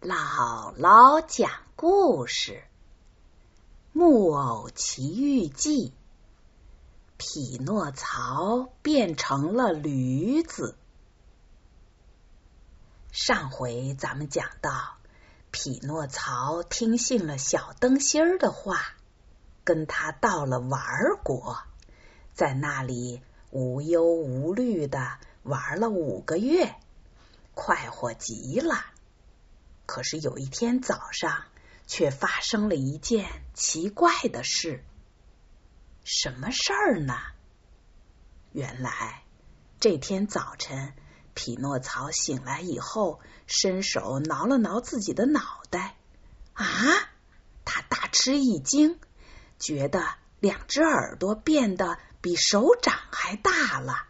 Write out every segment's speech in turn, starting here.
姥姥讲故事，《木偶奇遇记》。匹诺曹变成了驴子。上回咱们讲到，匹诺曹听信了小灯芯儿的话，跟他到了玩国，在那里无忧无虑的玩了五个月，快活极了。可是有一天早上，却发生了一件奇怪的事。什么事儿呢？原来这天早晨，匹诺曹醒来以后，伸手挠了挠自己的脑袋。啊！他大吃一惊，觉得两只耳朵变得比手掌还大了。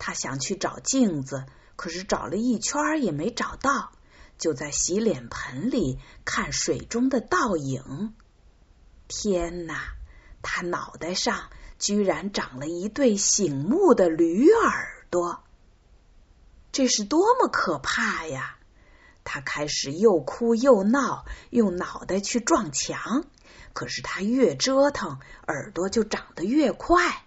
他想去找镜子，可是找了一圈也没找到。就在洗脸盆里看水中的倒影。天哪！他脑袋上居然长了一对醒目的驴耳朵，这是多么可怕呀！他开始又哭又闹，用脑袋去撞墙。可是他越折腾，耳朵就长得越快，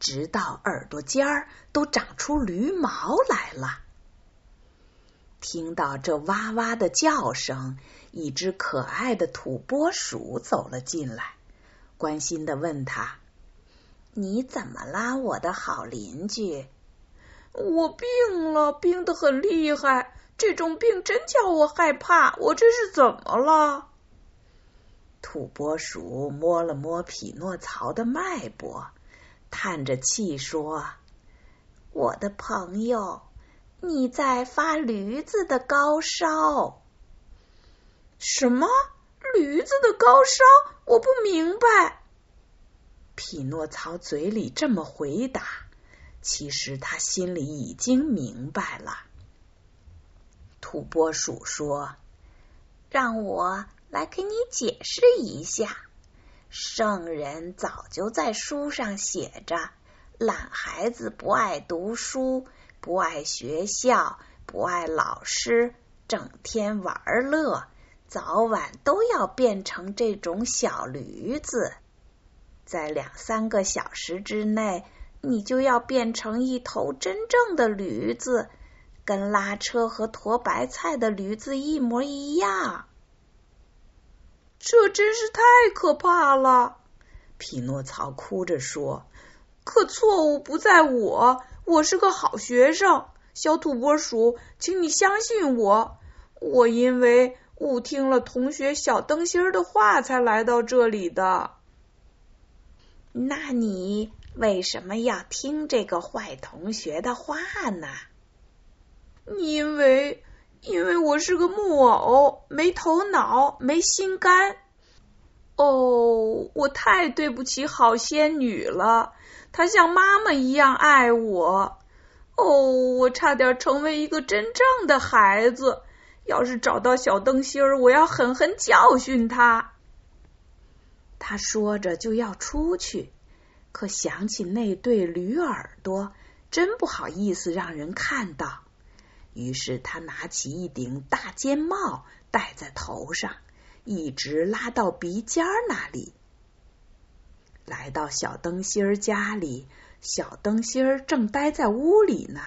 直到耳朵尖儿都长出驴毛来了。听到这哇哇的叫声，一只可爱的土拨鼠走了进来，关心的问他：“你怎么啦，我的好邻居？”“我病了，病得很厉害，这种病真叫我害怕。我这是怎么了？”土拨鼠摸了摸匹诺曹的脉搏，叹着气说：“我的朋友。”你在发驴子的高烧？什么驴子的高烧？我不明白。匹诺曹嘴里这么回答，其实他心里已经明白了。土拨鼠说：“让我来给你解释一下。圣人早就在书上写着，懒孩子不爱读书。”不爱学校，不爱老师，整天玩乐，早晚都要变成这种小驴子。在两三个小时之内，你就要变成一头真正的驴子，跟拉车和驮白菜的驴子一模一样。这真是太可怕了！匹诺曹哭着说：“可错误不在我。”我是个好学生，小土拨鼠，请你相信我。我因为误听了同学小灯芯儿的话，才来到这里的。那你为什么要听这个坏同学的话呢？因为，因为我是个木偶，没头脑，没心肝。哦，我太对不起好仙女了。她像妈妈一样爱我。哦，我差点成为一个真正的孩子。要是找到小灯芯儿，我要狠狠教训他。他说着就要出去，可想起那对驴耳朵，真不好意思让人看到。于是他拿起一顶大尖帽戴在头上。一直拉到鼻尖那里，来到小灯芯儿家里，小灯芯儿正待在屋里呢，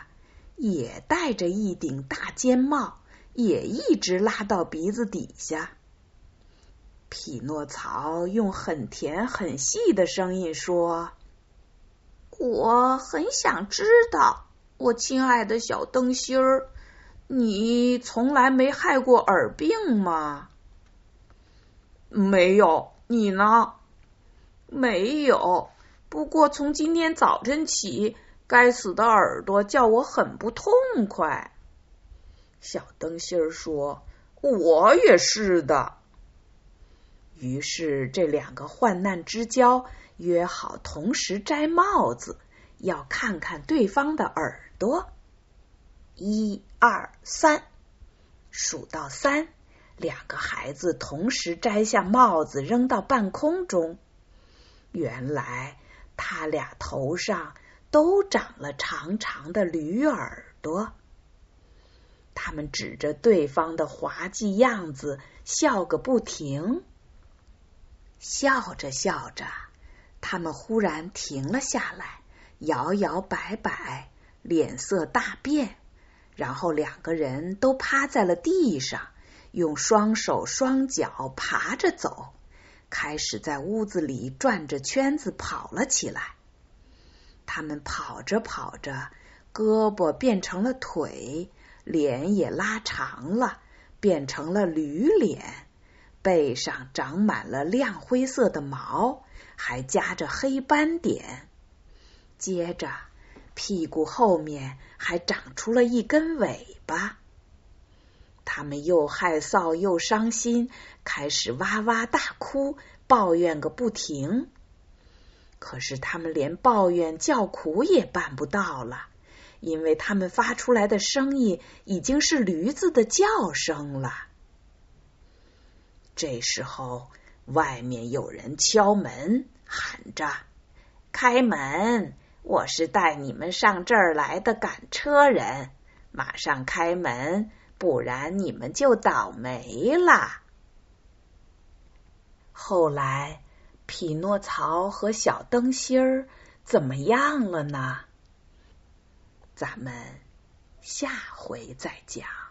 也戴着一顶大尖帽，也一直拉到鼻子底下。匹诺曹用很甜很细的声音说：“我很想知道，我亲爱的小灯芯儿，你从来没害过耳病吗？”没有，你呢？没有。不过从今天早晨起，该死的耳朵叫我很不痛快。小灯芯儿说：“我也是的。”于是这两个患难之交约好同时摘帽子，要看看对方的耳朵。一二三，数到三。两个孩子同时摘下帽子，扔到半空中。原来他俩头上都长了长长的驴耳朵。他们指着对方的滑稽样子笑个不停。笑着笑着，他们忽然停了下来，摇摇摆摆，脸色大变，然后两个人都趴在了地上，用双手双脚爬着走，开始在屋子里转着圈子跑了起来。他们跑着跑着，胳膊变成了腿。脸也拉长了，变成了驴脸，背上长满了亮灰色的毛，还夹着黑斑点。接着，屁股后面还长出了一根尾巴。他们又害臊又伤心，开始哇哇大哭，抱怨个不停。可是，他们连抱怨叫苦也办不到了。因为他们发出来的声音已经是驴子的叫声了。这时候，外面有人敲门，喊着：“开门！我是带你们上这儿来的赶车人，马上开门，不然你们就倒霉啦。”后来，匹诺曹和小灯芯儿怎么样了呢？咱们下回再讲。